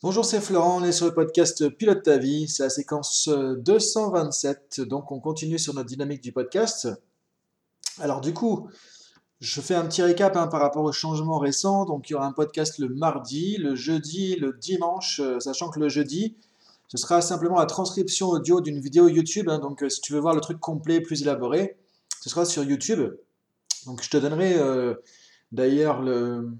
Bonjour, c'est Florent, on est sur le podcast Pilote ta vie, c'est la séquence 227, donc on continue sur notre dynamique du podcast. Alors du coup, je fais un petit récap hein, par rapport aux changements récents, donc il y aura un podcast le mardi, le jeudi, le dimanche, euh, sachant que le jeudi, ce sera simplement la transcription audio d'une vidéo YouTube, hein, donc euh, si tu veux voir le truc complet, plus élaboré, ce sera sur YouTube. Donc je te donnerai euh, d'ailleurs le,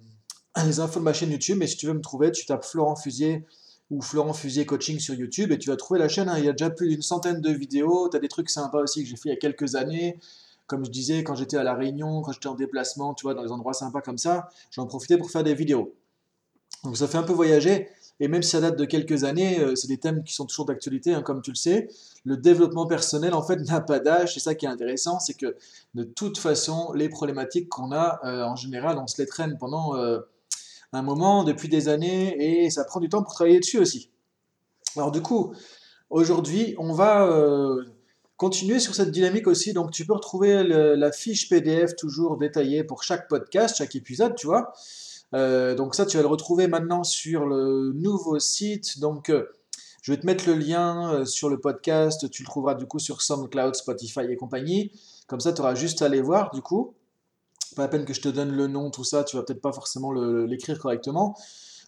les infos de ma chaîne YouTube. Mais si tu veux me trouver, tu tapes Florent Fusier ou Florent Fusier Coaching sur YouTube et tu vas trouver la chaîne. Hein. Il y a déjà plus d'une centaine de vidéos. Tu as des trucs sympas aussi que j'ai fait il y a quelques années. Comme je disais, quand j'étais à La Réunion, quand j'étais en déplacement, tu vois, dans des endroits sympas comme ça, j'en profitais pour faire des vidéos. Donc ça fait un peu voyager. Et même si ça date de quelques années, euh, c'est des thèmes qui sont toujours d'actualité, hein, comme tu le sais. Le développement personnel, en fait, n'a pas d'âge. C'est ça qui est intéressant, c'est que de toute façon, les problématiques qu'on a, euh, en général, on se les traîne pendant... Euh, un moment, depuis des années, et ça prend du temps pour travailler dessus aussi. Alors du coup, aujourd'hui, on va euh, continuer sur cette dynamique aussi. Donc tu peux retrouver la fiche PDF toujours détaillée pour chaque podcast, chaque épisode, tu vois. Euh, donc ça, tu vas le retrouver maintenant sur le nouveau site. Donc euh, je vais te mettre le lien sur le podcast. Tu le trouveras du coup sur SoundCloud, Spotify et compagnie. Comme ça, tu auras juste à aller voir du coup pas la peine que je te donne le nom, tout ça, tu vas peut-être pas forcément l'écrire correctement.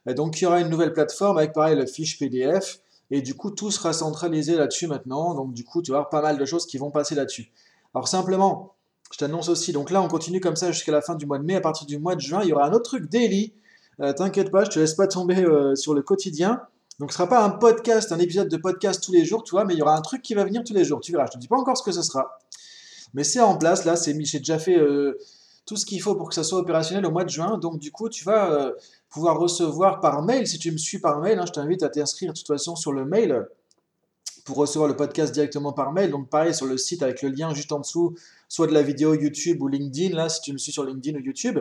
donc il y aura une nouvelle plateforme avec pareil le fiche PDF. Et du coup, tout sera centralisé là-dessus maintenant. Donc du coup, tu vas avoir pas mal de choses qui vont passer là-dessus. Alors simplement, je t'annonce aussi, donc là on continue comme ça jusqu'à la fin du mois de mai. À partir du mois de juin, il y aura un autre truc daily. Euh, t'inquiète pas, je te laisse pas tomber euh, sur le quotidien. Donc ce sera pas un podcast, un épisode de podcast tous les jours, tu vois, mais il y aura un truc qui va venir tous les jours. Tu verras, je te dis pas encore ce que ce sera. Mais c'est en place, là, c'est j'ai déjà fait euh, tout ce qu'il faut pour que ça soit opérationnel au mois de juin. Donc du coup, tu vas euh, pouvoir recevoir par mail, si tu me suis par mail, hein, je t'invite à t'inscrire de toute façon sur le mail pour recevoir le podcast directement par mail. Donc pareil sur le site avec le lien juste en dessous, soit de la vidéo YouTube ou LinkedIn, là si tu me suis sur LinkedIn ou YouTube,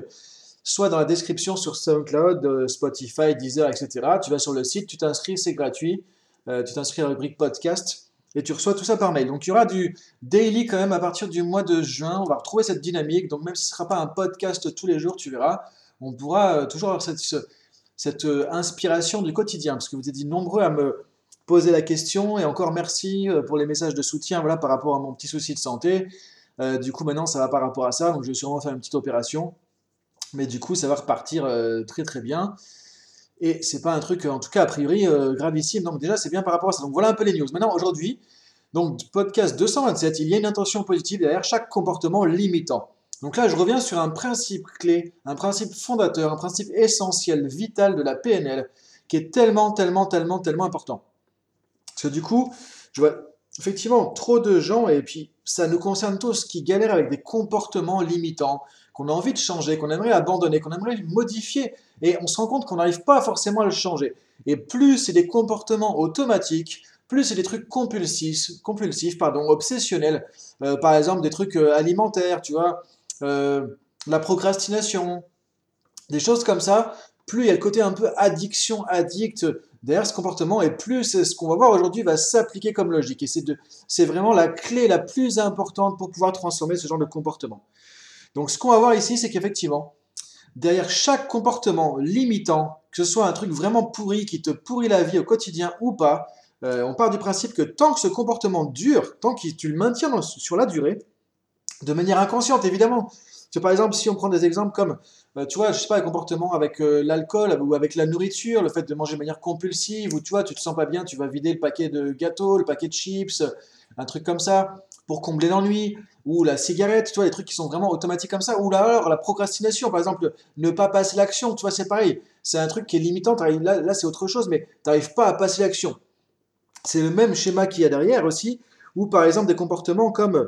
soit dans la description sur SoundCloud, euh, Spotify, Deezer, etc. Tu vas sur le site, tu t'inscris, c'est gratuit. Euh, tu t'inscris à la rubrique podcast et tu reçois tout ça par mail. Donc il y aura du daily quand même à partir du mois de juin. On va retrouver cette dynamique. Donc même si ce ne sera pas un podcast tous les jours, tu verras, on pourra euh, toujours avoir cette, euh, inspiration du quotidien. Parce que vous êtes dit nombreux à me poser la question. Et encore merci euh, pour les messages de soutien voilà, par rapport à mon petit souci de santé. du coup maintenant ça va par rapport à ça. Donc je vais sûrement faire une petite opération. Mais du coup ça va repartir très très bien. Et c'est pas un truc, en tout cas, a priori, euh, gravissime. Donc déjà, c'est bien par rapport à ça. Donc voilà un peu les news. Maintenant, aujourd'hui, donc podcast 227, il y a une intention positive derrière chaque comportement limitant. Donc là, je reviens sur un principe clé, un principe fondateur, un principe essentiel, vital de la PNL, qui est tellement, tellement, tellement, tellement important. Parce que du coup, je vois effectivement trop de gens, et puis ça nous concerne tous, qui galèrent avec des comportements limitants, qu'on a envie de changer, qu'on aimerait abandonner, qu'on aimerait modifier, et on se rend compte qu'on n'arrive pas forcément à le changer. Et plus c'est des comportements automatiques, plus c'est des trucs compulsifs, compulsifs pardon, obsessionnels, euh, par exemple des trucs euh, alimentaires, tu vois, euh, la procrastination, des choses comme ça, plus il y a le côté un peu addiction, addict derrière ce comportement, et plus ce qu'on va voir aujourd'hui va s'appliquer comme logique. Et c'est vraiment la clé la plus importante pour pouvoir transformer ce genre de comportement. Donc ce qu'on va voir ici, c'est qu'effectivement, derrière chaque comportement limitant, que ce soit un truc vraiment pourri qui te pourrit la vie au quotidien ou pas, euh, on part du principe que tant que ce comportement dure, tant que tu le maintiens sur la durée, de manière inconsciente évidemment. par exemple, si on prend des exemples comme, euh, tu vois, je sais pas, un comportement avec euh, l'alcool ou avec la nourriture, le fait de manger de manière compulsive, ou tu vois, tu te sens pas bien, tu vas vider le paquet de gâteaux, le paquet de chips, un truc comme ça pour combler l'ennui, ou la cigarette, tu vois, des trucs qui sont vraiment automatiques comme ça, ou là alors la procrastination, par exemple, ne pas passer l'action, tu vois, c'est pareil, c'est un truc qui est limitant, là, là c'est autre chose, mais tu n'arrives pas à passer l'action. C'est le même schéma qu'il y a derrière aussi, ou par exemple des comportements comme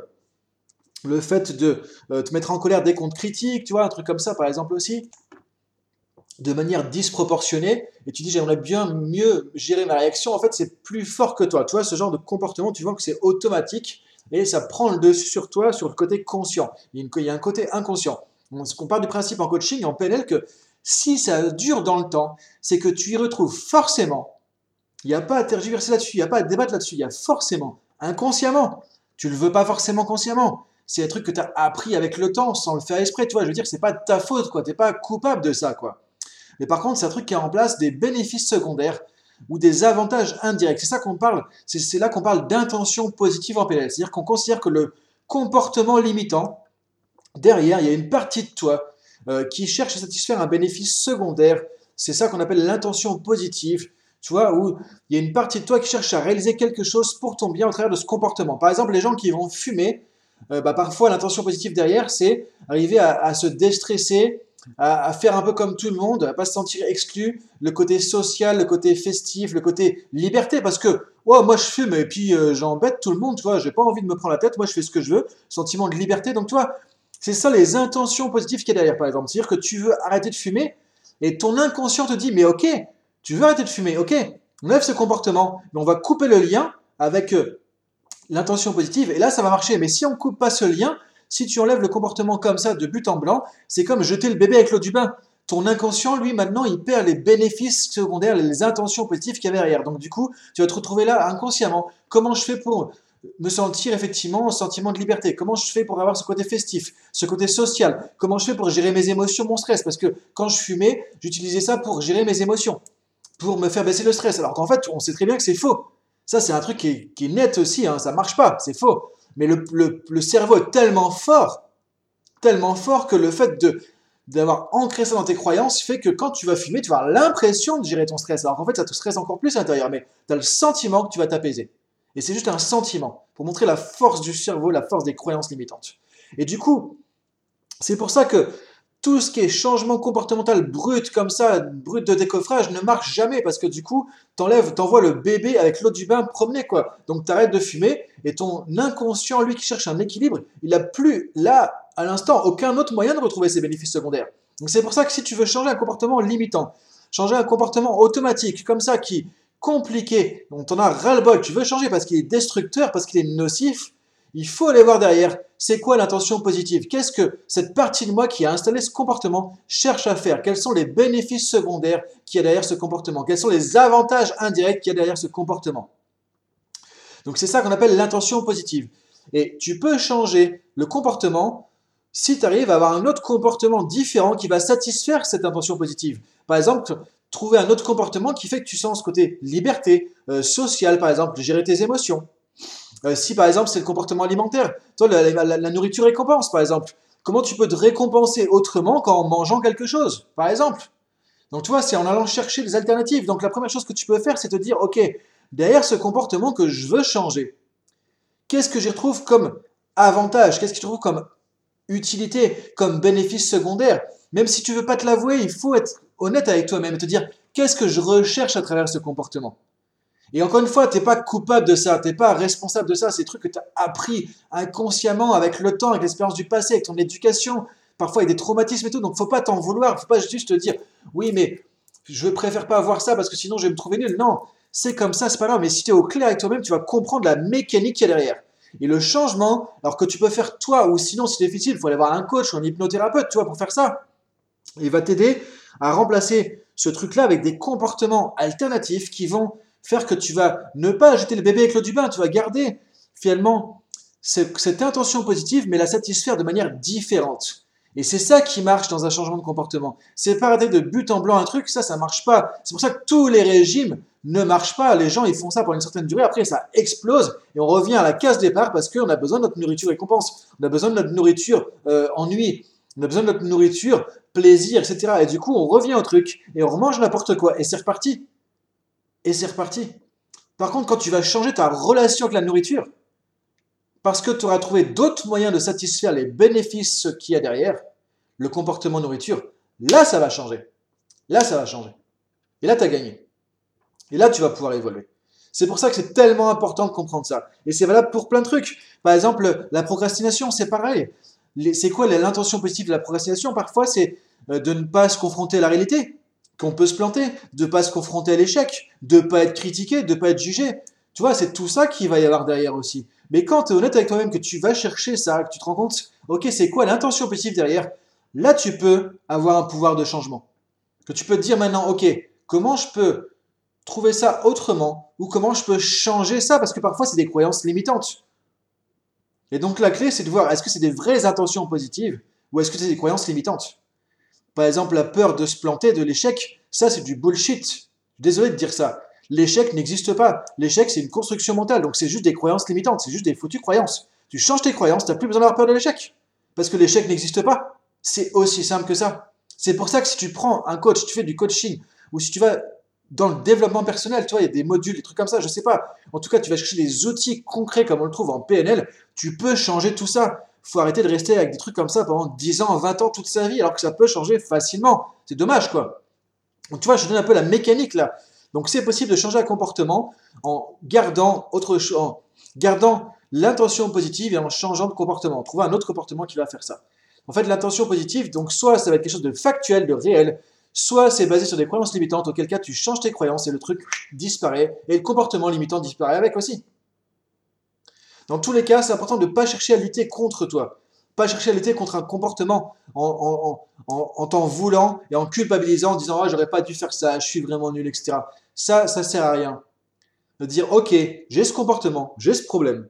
le fait de euh, te mettre en colère dès qu'on te critique, tu vois, un truc comme ça par exemple aussi, de manière disproportionnée, et tu dis j'aimerais bien mieux gérer ma réaction, en fait c'est plus fort que toi, tu vois, ce genre de comportement, tu vois que c'est automatique, et ça prend le dessus sur toi, sur le côté conscient. Il y a un côté inconscient. On, qu'on part du principe en coaching, en PNL, que si ça dure dans le temps, c'est que tu y retrouves forcément, il n'y a pas à tergiverser là-dessus, il n'y a pas à débattre là-dessus, il y a forcément, inconsciemment, tu ne le veux pas forcément consciemment, c'est un truc que tu as appris avec le temps, sans le faire exprès, tu vois, je veux dire, c'est pas ta faute, quoi, n'es pas coupable de ça, quoi. Mais par contre, c'est un truc qui a en place des bénéfices secondaires ou des avantages indirects. C'est ça qu'on parle, c'est là qu'on parle d'intention positive en PNL. C'est-à-dire qu'on considère que le comportement limitant, derrière, il y a une partie de toi euh, qui cherche à satisfaire un bénéfice secondaire. C'est ça qu'on appelle l'intention positive. Tu vois, où il y a une partie de toi qui cherche à réaliser quelque chose pour ton bien au travers de ce comportement. Par exemple, les gens qui vont fumer, euh, bah, parfois l'intention positive derrière, c'est arriver à, se déstresser, à, faire un peu comme tout le monde, à pas se sentir exclu, le côté social, le côté festif, le côté liberté, parce que oh, moi je fume et puis euh, j'embête tout le monde, tu vois, j'ai pas envie de me prendre la tête, moi je fais ce que je veux, sentiment de liberté, donc toi, c'est ça les intentions positives qu'il y a derrière, par exemple, c'est-à-dire que tu veux arrêter de fumer et ton inconscient te dit, mais ok, tu veux arrêter de fumer, ok, on lève ce comportement, mais on va couper le lien avec euh, l'intention positive, et là ça va marcher. Mais si on coupe pas ce lien, si tu enlèves le comportement comme ça de but en blanc, c'est comme jeter le bébé avec l'eau du bain. Ton inconscient, lui, maintenant, il perd les bénéfices secondaires, les intentions positives qu'il y avait derrière. Donc, du coup, tu vas te retrouver là inconsciemment. Comment je fais pour me sentir effectivement un sentiment de liberté? Comment je fais pour avoir ce côté festif, ce côté social? Comment je fais pour gérer mes émotions, mon stress? Parce que quand je fumais, j'utilisais ça pour gérer mes émotions, pour me faire baisser le stress. Alors qu'en fait, on sait très bien que c'est faux. Ça, c'est un truc qui est, net aussi, hein, ça marche pas, c'est faux. Mais le, cerveau est tellement fort, tellement fort que le fait de d'avoir ancré ça dans tes croyances fait que quand tu vas fumer, tu vas avoir l'impression de gérer ton stress. Alors qu'en fait, ça te stresse encore plus à l'intérieur, mais tu as le sentiment que tu vas t'apaiser. Et c'est juste un sentiment pour montrer la force du cerveau, la force des croyances limitantes. Et du coup, c'est pour ça que tout ce qui est changement comportemental brut comme ça, brut de décoffrage, ne marche jamais parce que du coup, t'enlèves, t'envoies le bébé avec l'eau du bain promener quoi. Donc t'arrêtes de fumer et ton inconscient, lui qui cherche un équilibre, il a plus là, à l'instant, aucun autre moyen de retrouver ses bénéfices secondaires. Donc c'est pour ça que si tu veux changer un comportement limitant, changer un comportement automatique comme ça qui compliqué, dont on a ras-le-bol, tu veux changer parce qu'il est destructeur, parce qu'il est nocif, il faut aller voir derrière, c'est quoi l'intention positive? Qu'est-ce que cette partie de moi qui a installé ce comportement cherche à faire? Quels sont les bénéfices secondaires qu'il y a derrière ce comportement? Quels sont les avantages indirects qu'il y a derrière ce comportement? Donc c'est ça qu'on appelle l'intention positive. Et tu peux changer le comportement si tu arrives à avoir un autre comportement différent qui va satisfaire cette intention positive. Par exemple, trouver un autre comportement qui fait que tu sens ce côté liberté, euh, social par exemple, gérer tes émotions. Euh, si par exemple c'est le comportement alimentaire, toi la, nourriture récompense par exemple, comment tu peux te récompenser autrement qu'en mangeant quelque chose par exemple? Donc tu vois, c'est en allant chercher des alternatives. Donc la première chose que tu peux faire, c'est te dire, ok, derrière ce comportement que je veux changer, qu'est-ce que j'y retrouve comme avantage? Qu'est-ce que je trouve comme utilité, comme bénéfice secondaire? Même si tu veux pas te l'avouer, il faut être honnête avec toi-même et te dire, qu'est-ce que je recherche à travers ce comportement? Et encore une fois, tu n'es pas coupable de ça, tu n'es pas responsable de ça. C'est des trucs que tu as appris inconsciemment avec le temps, avec l'expérience du passé, avec ton éducation. Parfois, il y a des traumatismes et tout. Donc, faut pas t'en vouloir. faut pas juste te dire, oui, mais je préfère pas avoir ça parce que sinon, je vais me trouver nul. Non, c'est comme ça, c'est pas grave. Mais si tu es au clair avec toi-même, tu vas comprendre la mécanique qui est derrière. Et le changement, alors que tu peux faire toi, ou sinon, si c'est difficile, il faut aller voir un coach ou un hypnothérapeute, tu vois, pour faire ça. Il va t'aider à remplacer ce truc-là avec des comportements alternatifs qui vont faire que tu vas ne pas jeter le bébé avec l'eau du bain, tu vas garder finalement cette intention positive, mais la satisfaire de manière différente. Et c'est ça qui marche dans un changement de comportement. C'est pas arrêter de but en blanc un truc, ça, ça marche pas. C'est pour ça que tous les régimes ne marchent pas. Les gens, ils font ça pour une certaine durée, après ça explose et on revient à la case départ parce qu'on a besoin de notre nourriture récompense. On a besoin de notre nourriture euh, ennui. On a besoin de notre nourriture plaisir, etc. Et du coup, on revient au truc et on remange n'importe quoi et c'est reparti et c'est reparti. Par contre, quand tu vas changer ta relation avec la nourriture, parce que tu auras trouvé d'autres moyens de satisfaire les bénéfices qu'il y a derrière, le comportement nourriture, là, ça va changer. Là, ça va changer. Et là, tu as gagné. Et là, tu vas pouvoir évoluer. C'est pour ça que c'est tellement important de comprendre ça. Et c'est valable pour plein de trucs. Par exemple, la procrastination, c'est pareil. C'est quoi l'intention positive de la procrastination? Parfois, c'est euh, de ne pas se confronter à la réalité qu'on peut se planter, de pas se confronter à l'échec, de pas être critiqué, de pas être jugé. Tu vois, c'est tout ça qui va y avoir derrière aussi. Mais quand tu es honnête avec toi-même, que tu vas chercher ça, que tu te rends compte, ok, c'est quoi l'intention positive derrière, là tu peux avoir un pouvoir de changement. Que tu peux te dire maintenant, ok, comment je peux trouver ça autrement, ou comment je peux changer ça, parce que parfois c'est des croyances limitantes. Et donc la clé, c'est de voir, est-ce que c'est des vraies intentions positives, ou est-ce que c'est des croyances limitantes? Par exemple, la peur de se planter, de l'échec, ça c'est du bullshit. Désolé de dire ça. L'échec n'existe pas. L'échec, c'est une construction mentale, donc c'est juste des croyances limitantes, c'est juste des foutues croyances. Tu changes tes croyances, tu n'as plus besoin d'avoir peur de l'échec. Parce que l'échec n'existe pas. C'est aussi simple que ça. C'est pour ça que si tu prends un coach, tu fais du coaching, ou si tu vas dans le développement personnel, tu vois, il y a des modules, des trucs comme ça, je sais pas. En tout cas, tu vas chercher des outils concrets comme on le trouve en PNL, tu peux changer tout ça. Faut arrêter de rester avec des trucs comme ça pendant 10 ans, 20 ans, toute sa vie, alors que ça peut changer facilement. C'est dommage, quoi. Donc, tu vois, je donne un peu la mécanique là. Donc, c'est possible de changer un comportement en gardant autre en gardant l'intention positive et en changeant de comportement. Trouver un autre comportement qui va faire ça. En fait, l'intention positive, donc soit ça va être quelque chose de factuel, de réel, soit c'est basé sur des croyances limitantes, auquel cas tu changes tes croyances et le truc disparaît, et le comportement limitant disparaît avec aussi. Dans tous les cas, c'est important de ne pas chercher à lutter contre toi, pas chercher à lutter contre un comportement en, t'en voulant et en culpabilisant, en disant ah, j'aurais pas dû faire ça, je suis vraiment nul, etc. Ça, ça sert à rien. De dire ok, j'ai ce comportement, j'ai ce problème.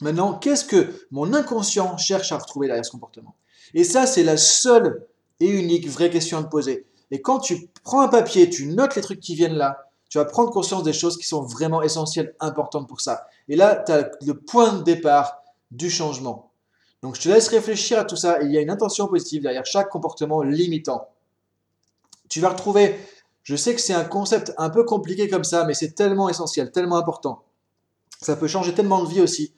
Maintenant, qu'est-ce que mon inconscient cherche à retrouver derrière ce comportement? Et ça, c'est la seule et unique vraie question à te poser. Et quand tu prends un papier, tu notes les trucs qui viennent là, tu vas prendre conscience des choses qui sont vraiment essentielles, importantes pour ça. Et là, tu as le point de départ du changement. Donc, je te laisse réfléchir à tout ça. Il y a une intention positive derrière chaque comportement limitant. Tu vas retrouver, je sais que c'est un concept un peu compliqué comme ça, mais c'est tellement essentiel, tellement important. Ça peut changer tellement de vie aussi.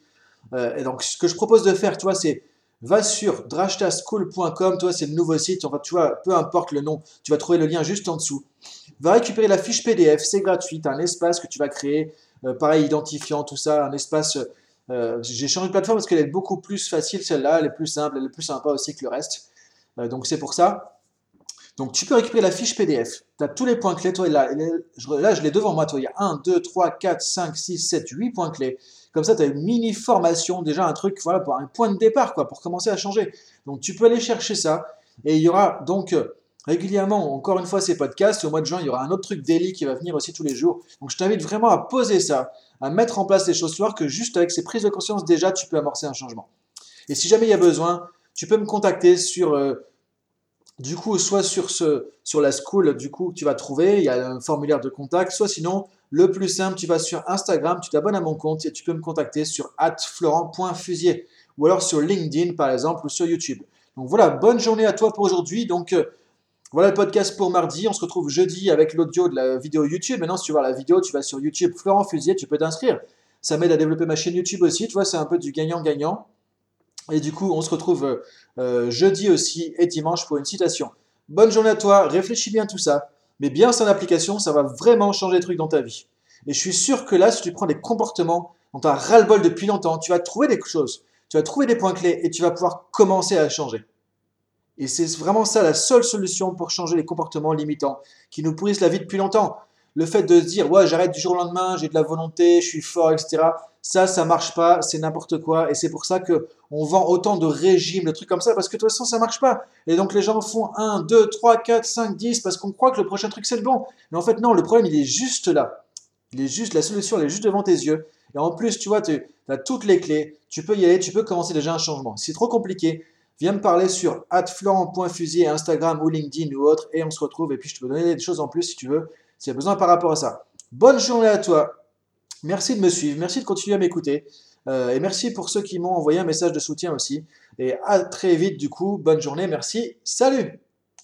Euh, et donc, ce que je propose de faire, tu vois, c'est va sur drashtaschool.com, toi, c'est le nouveau site, tu vois, peu importe le nom, tu vas trouver le lien juste en dessous. Va récupérer la fiche PDF, c'est gratuit, un espace que tu vas créer, euh, pareil, identifiant, tout ça, un espace. Euh, j'ai changé de plateforme parce qu'elle est beaucoup plus facile, celle-là, elle est plus simple, elle est plus sympa aussi que le reste. donc, c'est pour ça. Donc, tu peux récupérer la fiche PDF. Tu as tous les points clés. Toi, là, là je l'ai devant moi. Toi, il y a 1, 2, 3, 4, 5, 6, 7, 8 points clés. Comme ça, tu as une mini formation, déjà un truc, voilà, un point de départ, quoi, pour commencer à changer. Donc, tu peux aller chercher ça. Et il y aura donc euh, régulièrement, encore une fois, ces podcasts. Au mois de juin, il y aura un autre truc daily qui va venir aussi tous les jours. Donc, je t'invite vraiment à poser ça, à mettre en place les choses, voir que juste avec ces prises de conscience, déjà, tu peux amorcer un changement. Et si jamais il y a besoin, tu peux me contacter sur. Euh, du coup, soit sur, ce, sur la school, du coup, tu vas trouver, il y a un formulaire de contact, soit sinon, le plus simple, tu vas sur Instagram, tu t'abonnes à mon compte et tu peux me contacter sur florent.fusier ou alors sur LinkedIn par exemple ou sur YouTube. Donc voilà, bonne journée à toi pour aujourd'hui. Donc euh, voilà le podcast pour mardi. On se retrouve jeudi avec l'audio de la vidéo YouTube. Maintenant, si tu veux la vidéo, tu vas sur YouTube Florent Fusier, tu peux t'inscrire. Ça m'aide à développer ma chaîne YouTube aussi. Tu vois, c'est un peu du gagnant-gagnant. Et du coup, on se retrouve euh, euh, jeudi aussi et dimanche pour une citation. Bonne journée à toi, réfléchis bien tout ça, mais bien en application, ça va vraiment changer des trucs dans ta vie. Et je suis sûr que là, si tu prends des comportements dont tu as ras-le-bol depuis longtemps, tu vas trouver des choses, tu vas trouver des points clés et tu vas pouvoir commencer à changer. Et c'est vraiment ça la seule solution pour changer les comportements limitants qui nous pourrissent la vie depuis longtemps. Le fait de se dire, ouais, j'arrête du jour au lendemain, j'ai de la volonté, je suis fort, etc. Ça, ça marche pas, c'est n'importe quoi. Et c'est pour ça que on vend autant de régimes, de trucs comme ça, parce que de toute façon, ça marche pas. Et donc les gens font 1, 2, 3, 4, 5, 10, parce qu'on croit que le prochain truc, c'est le bon. Mais en fait, non, le problème, il est juste là. Il est juste, la solution, elle est juste devant tes yeux. Et en plus, tu vois, tu as toutes les clés. Tu peux y aller, tu peux commencer déjà un changement. Si c'est trop compliqué, viens me parler sur atflorent.fusier, Instagram ou LinkedIn ou autre, et on se retrouve. Et puis, je te peux donner des choses en plus si tu veux, s'il y a besoin par rapport à ça. Bonne journée à toi. Merci de me suivre, merci de continuer à m'écouter. Euh, et merci pour ceux qui m'ont envoyé un message de soutien aussi. Et à très vite du coup, bonne journée, merci, salut